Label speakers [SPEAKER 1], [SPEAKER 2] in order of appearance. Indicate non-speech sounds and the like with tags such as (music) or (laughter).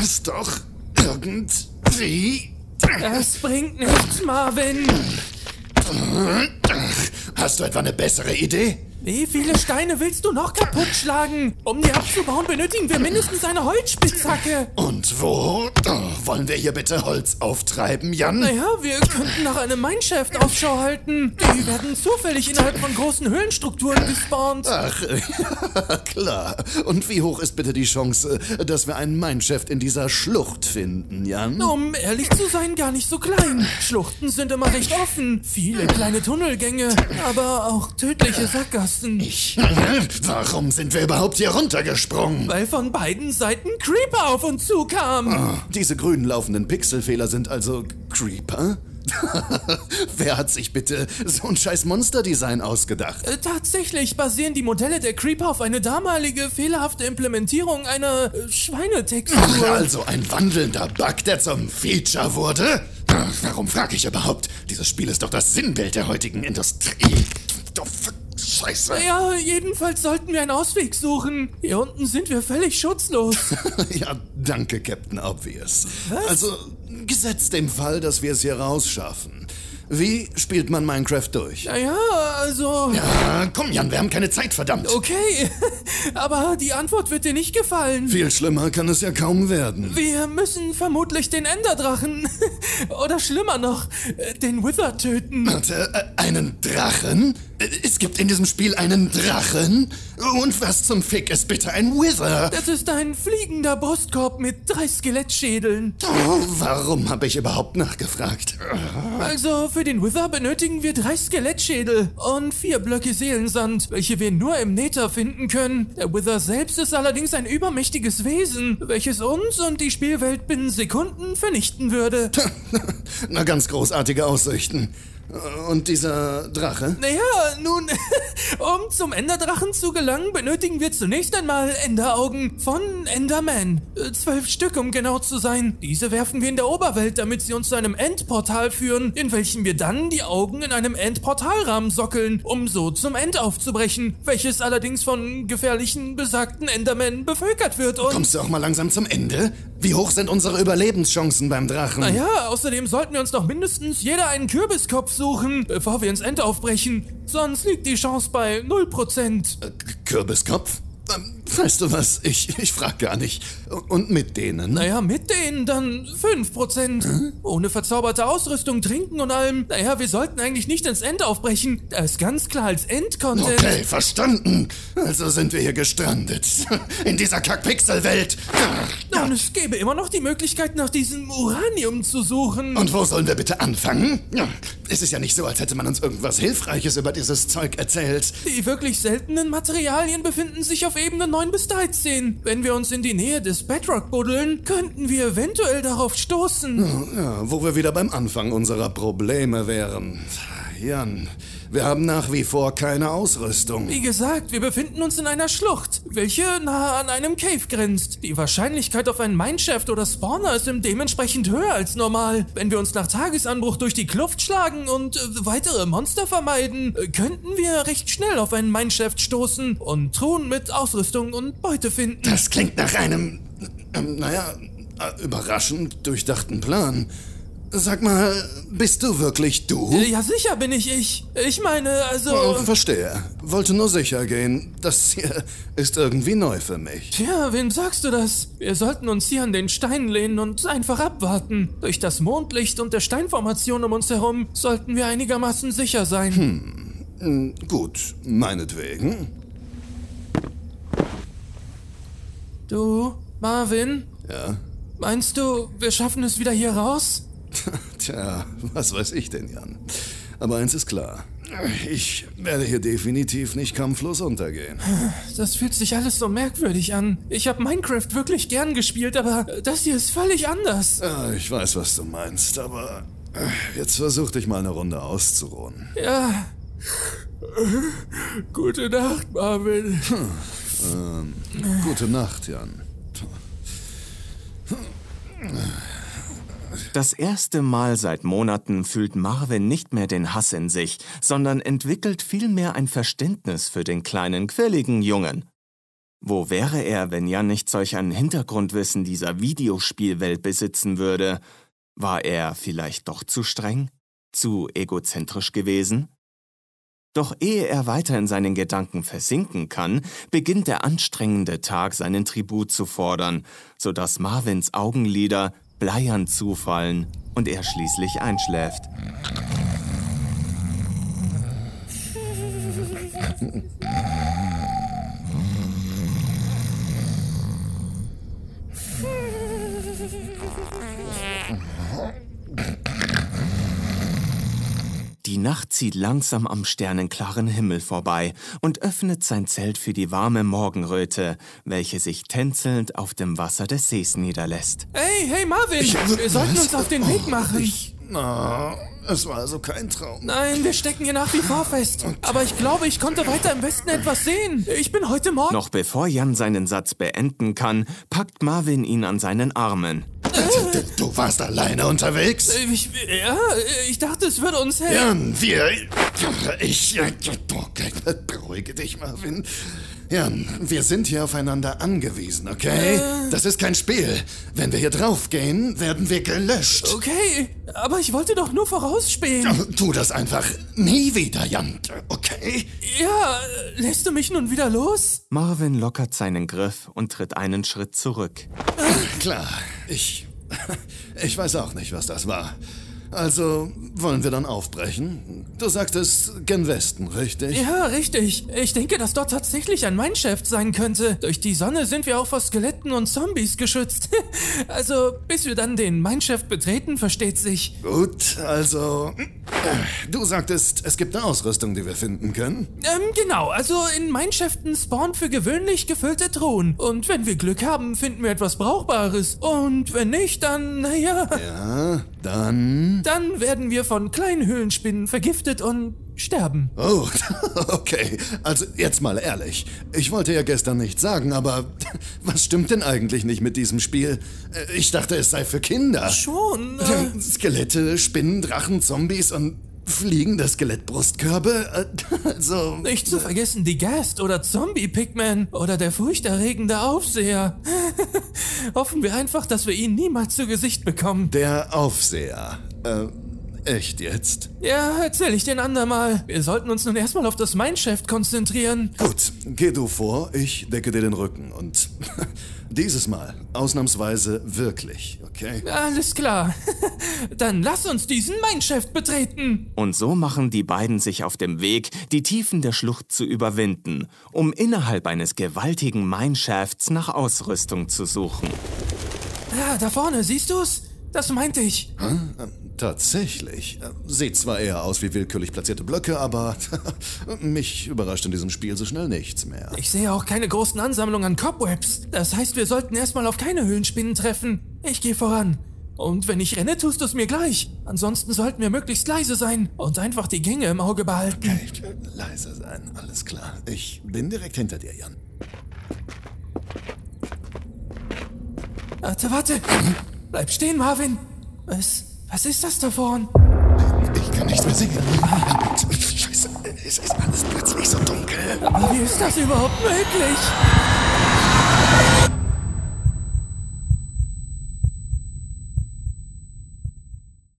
[SPEAKER 1] Ist doch irgendwie.
[SPEAKER 2] Das bringt nichts, Marvin.
[SPEAKER 1] Hast du etwa eine bessere Idee?
[SPEAKER 2] Wie viele Steine willst du noch kaputt schlagen? Um die abzubauen, benötigen wir mindestens eine Holzspitzhacke.
[SPEAKER 1] Und wo oh, wollen wir hier bitte Holz auftreiben, Jan?
[SPEAKER 2] Naja, wir könnten nach einem Mineshaft Ausschau halten. Die werden zufällig innerhalb von großen Höhlenstrukturen gespawnt.
[SPEAKER 1] Ach, (laughs) klar. Und wie hoch ist bitte die Chance, dass wir einen Mineshaft in dieser Schlucht finden, Jan?
[SPEAKER 2] Um ehrlich zu sein, gar nicht so klein. Schluchten sind immer recht offen. Viele kleine Tunnelgänge, aber auch tödliche Sackgassen.
[SPEAKER 1] Ich. Warum sind wir überhaupt hier runtergesprungen?
[SPEAKER 2] Weil von beiden Seiten Creeper auf uns zukamen.
[SPEAKER 1] Oh, diese grün laufenden Pixelfehler sind also Creeper? (laughs) Wer hat sich bitte so ein scheiß Monsterdesign ausgedacht?
[SPEAKER 2] Äh, tatsächlich basieren die Modelle der Creeper auf eine damalige fehlerhafte Implementierung einer äh, Schweinetextur.
[SPEAKER 1] Also ein wandelnder Bug, der zum Feature wurde? Warum frage ich überhaupt? Dieses Spiel ist doch das Sinnbild der heutigen Industrie. Scheiße.
[SPEAKER 2] Ja, jedenfalls sollten wir einen Ausweg suchen. Hier unten sind wir völlig schutzlos. (laughs)
[SPEAKER 1] ja, danke, Captain Obvious.
[SPEAKER 2] Was?
[SPEAKER 1] Also, gesetzt dem Fall, dass wir es hier rausschaffen. Wie spielt man Minecraft durch?
[SPEAKER 2] Naja, also.
[SPEAKER 1] Ja, komm, Jan, wir haben keine Zeit, verdammt.
[SPEAKER 2] Okay, (laughs) aber die Antwort wird dir nicht gefallen.
[SPEAKER 1] Viel schlimmer kann es ja kaum werden.
[SPEAKER 2] Wir müssen vermutlich den Enderdrachen. (laughs) Oder schlimmer noch, den Wither töten.
[SPEAKER 1] Warte, äh, einen Drachen? Es gibt in diesem Spiel einen Drachen? Und was zum Fick ist bitte ein Wither?
[SPEAKER 2] Das ist ein fliegender Brustkorb mit drei Skelettschädeln.
[SPEAKER 1] Oh, warum habe ich überhaupt nachgefragt?
[SPEAKER 2] Also, für den Wither benötigen wir drei Skelettschädel und vier Blöcke Seelensand, welche wir nur im Nether finden können. Der Wither selbst ist allerdings ein übermächtiges Wesen, welches uns und die Spielwelt binnen Sekunden vernichten würde. (laughs)
[SPEAKER 1] Na, ganz großartige Aussichten. Und dieser Drache?
[SPEAKER 2] Naja, nun, (laughs) um zum Enderdrachen zu gelangen, benötigen wir zunächst einmal Enderaugen von Enderman. Äh, zwölf Stück, um genau zu sein. Diese werfen wir in der Oberwelt, damit sie uns zu einem Endportal führen, in welchem wir dann die Augen in einem Endportalrahmen sockeln, um so zum End aufzubrechen, welches allerdings von gefährlichen, besagten Endermen bevölkert wird und...
[SPEAKER 1] Kommst du auch mal langsam zum Ende? Wie hoch sind unsere Überlebenschancen beim Drachen?
[SPEAKER 2] Naja, außerdem sollten wir uns doch mindestens jeder einen Kürbiskopf suchen, bevor wir ins End aufbrechen. Sonst liegt die Chance bei 0%.
[SPEAKER 1] Äh, Kürbiskopf? Weißt du was? Ich, ich frag gar nicht. Und mit denen?
[SPEAKER 2] Naja, mit denen dann 5%. Hm? Ohne verzauberte Ausrüstung, Trinken und allem. Naja, wir sollten eigentlich nicht ins End aufbrechen. Das ist ganz klar als Endcontent.
[SPEAKER 1] Okay, verstanden. Also sind wir hier gestrandet. (laughs) In dieser Kackpixel-Welt.
[SPEAKER 2] Und es gäbe immer noch die Möglichkeit, nach diesem Uranium zu suchen.
[SPEAKER 1] Und wo sollen wir bitte anfangen? Es ist ja nicht so, als hätte man uns irgendwas Hilfreiches über dieses Zeug erzählt.
[SPEAKER 2] Die wirklich seltenen Materialien befinden sich auf Ebene 9 bis 13. Wenn wir uns in die Nähe des Bedrock buddeln, könnten wir eventuell darauf stoßen.
[SPEAKER 1] Ja, wo wir wieder beim Anfang unserer Probleme wären. Jan, wir haben nach wie vor keine Ausrüstung.
[SPEAKER 2] Wie gesagt, wir befinden uns in einer Schlucht, welche nahe an einem Cave grenzt. Die Wahrscheinlichkeit auf einen Mineshaft oder Spawner ist dementsprechend höher als normal. Wenn wir uns nach Tagesanbruch durch die Kluft schlagen und äh, weitere Monster vermeiden, äh, könnten wir recht schnell auf einen Mineshaft stoßen und Truhen mit Ausrüstung und Beute finden.
[SPEAKER 1] Das klingt nach einem, äh, naja, äh, überraschend durchdachten Plan. Sag mal, bist du wirklich du?
[SPEAKER 2] Ja, sicher bin ich ich. Ich meine, also.
[SPEAKER 1] Oh, verstehe. Wollte nur sicher gehen. Das hier ist irgendwie neu für mich.
[SPEAKER 2] Tja, wem sagst du das? Wir sollten uns hier an den Stein lehnen und einfach abwarten. Durch das Mondlicht und der Steinformation um uns herum sollten wir einigermaßen sicher sein.
[SPEAKER 1] Hm, gut, meinetwegen.
[SPEAKER 2] Du, Marvin?
[SPEAKER 1] Ja.
[SPEAKER 2] Meinst du, wir schaffen es wieder hier raus?
[SPEAKER 1] Tja, was weiß ich denn, Jan. Aber eins ist klar. Ich werde hier definitiv nicht kampflos untergehen.
[SPEAKER 2] Das fühlt sich alles so merkwürdig an. Ich habe Minecraft wirklich gern gespielt, aber das hier ist völlig anders.
[SPEAKER 1] Ja, ich weiß, was du meinst, aber jetzt versuch dich mal eine Runde auszuruhen.
[SPEAKER 2] Ja. Gute Nacht, Marvin.
[SPEAKER 1] Hm. Ähm, gute Nacht, Jan.
[SPEAKER 3] Das erste Mal seit Monaten fühlt Marvin nicht mehr den Hass in sich, sondern entwickelt vielmehr ein Verständnis für den kleinen, quirligen Jungen. Wo wäre er, wenn Jan nicht solch ein Hintergrundwissen dieser Videospielwelt besitzen würde? War er vielleicht doch zu streng? Zu egozentrisch gewesen? Doch ehe er weiter in seinen Gedanken versinken kann, beginnt der anstrengende Tag seinen Tribut zu fordern, sodass Marvins Augenlider bleiern zufallen und er schließlich einschläft. (laughs) Die Nacht zieht langsam am sternenklaren Himmel vorbei und öffnet sein Zelt für die warme Morgenröte, welche sich tänzelnd auf dem Wasser des Sees niederlässt.
[SPEAKER 2] Hey, hey Marvin,
[SPEAKER 1] Ich-
[SPEAKER 2] wir sollten
[SPEAKER 1] was?
[SPEAKER 2] uns auf den Weg machen.
[SPEAKER 1] Ich, na, es war also kein Traum.
[SPEAKER 2] Nein, wir stecken hier nach wie vor fest. Aber ich glaube, ich konnte weiter im Westen etwas sehen. Ich bin heute Morgen...
[SPEAKER 3] Noch bevor Jan seinen Satz beenden kann, packt Marvin ihn an seinen Armen.
[SPEAKER 1] Du, du warst alleine unterwegs?
[SPEAKER 2] Ich, ja, ich dachte, es würde uns helfen.
[SPEAKER 1] Jan, wir. Ich. Okay, beruhige dich, Marvin. Jan, wir sind hier aufeinander angewiesen, okay? Das ist kein Spiel. Wenn wir hier draufgehen, werden wir gelöscht.
[SPEAKER 2] Okay, aber ich wollte doch nur vorausspähen.
[SPEAKER 1] Tu das einfach nie wieder, Jan, okay?
[SPEAKER 2] Ja, lässt du mich nun wieder los?
[SPEAKER 3] Marvin lockert seinen Griff und tritt einen Schritt zurück.
[SPEAKER 1] Klar, ich. (laughs) Ich weiß auch nicht, was das war. Also, wollen wir dann aufbrechen? Du sagtest gen Westen, richtig?
[SPEAKER 2] Ja, richtig. Ich denke, dass dort tatsächlich ein Mineshaft sein könnte. Durch die Sonne sind wir auch vor Skeletten und Zombies geschützt. (laughs) also, bis wir dann den Mineshaft betreten, versteht sich.
[SPEAKER 1] Gut, also. Du sagtest, es gibt eine Ausrüstung, die wir finden können.
[SPEAKER 2] Ähm, genau. Also, in Mineshaften spawnen für gewöhnlich gefüllte Truhen. Und wenn wir Glück haben, finden wir etwas Brauchbares. Und wenn nicht, dann, naja,
[SPEAKER 1] Ja, dann.
[SPEAKER 2] Dann werden wir von kleinen Höhlenspinnen vergiftet und sterben.
[SPEAKER 1] Oh, (laughs) okay. Also jetzt mal ehrlich. Ich wollte ja gestern nichts sagen, aber (laughs) was stimmt denn eigentlich nicht mit diesem Spiel? Äh, Ich dachte, es sei für Kinder.
[SPEAKER 2] Schon. (laughs) Äh,
[SPEAKER 1] Skelette, Spinnen, Drachen, Zombies und fliegende Skelettbrustkörbe. Äh, Also.
[SPEAKER 2] Nicht zu vergessen die Gast oder Zombie-Pigman oder der furchterregende Aufseher. Hoffen wir einfach, dass wir ihn niemals zu Gesicht bekommen.
[SPEAKER 1] Der Aufseher. Äh, echt jetzt?
[SPEAKER 2] Ja, erzähl ich den andermal. Wir sollten uns nun erstmal auf das Mineshaft konzentrieren.
[SPEAKER 1] Gut, geh du vor, ich decke dir den Rücken und (laughs) dieses Mal ausnahmsweise wirklich, okay?
[SPEAKER 2] Alles klar. (laughs) Dann lass uns diesen Mineshaft betreten.
[SPEAKER 3] Und so machen die beiden sich auf dem Weg, die Tiefen der Schlucht zu überwinden, um innerhalb eines gewaltigen Mineshafts nach Ausrüstung zu suchen.
[SPEAKER 2] Ja, da vorne, siehst du's? Das meinte ich.
[SPEAKER 1] Ähm, Tatsächlich. Sieht zwar eher aus wie willkürlich platzierte Blöcke, aber (laughs) mich überrascht in diesem Spiel so schnell nichts mehr.
[SPEAKER 2] Ich sehe auch keine großen Ansammlungen an Cobwebs. Das heißt, wir sollten erstmal auf keine Höhlenspinnen treffen. Ich gehe voran. Und wenn ich renne, tust du es mir gleich. Ansonsten sollten wir möglichst leise sein und einfach die Gänge im Auge behalten.
[SPEAKER 1] Okay, leise sein, alles klar. Ich bin direkt hinter dir, Jan.
[SPEAKER 2] Warte, warte. Bleib stehen, Marvin. Was, was ist das da vorn?
[SPEAKER 1] Ich kann nichts mehr sehen. Scheiße, es ist alles plötzlich so dunkel.
[SPEAKER 2] Aber wie ist das überhaupt möglich?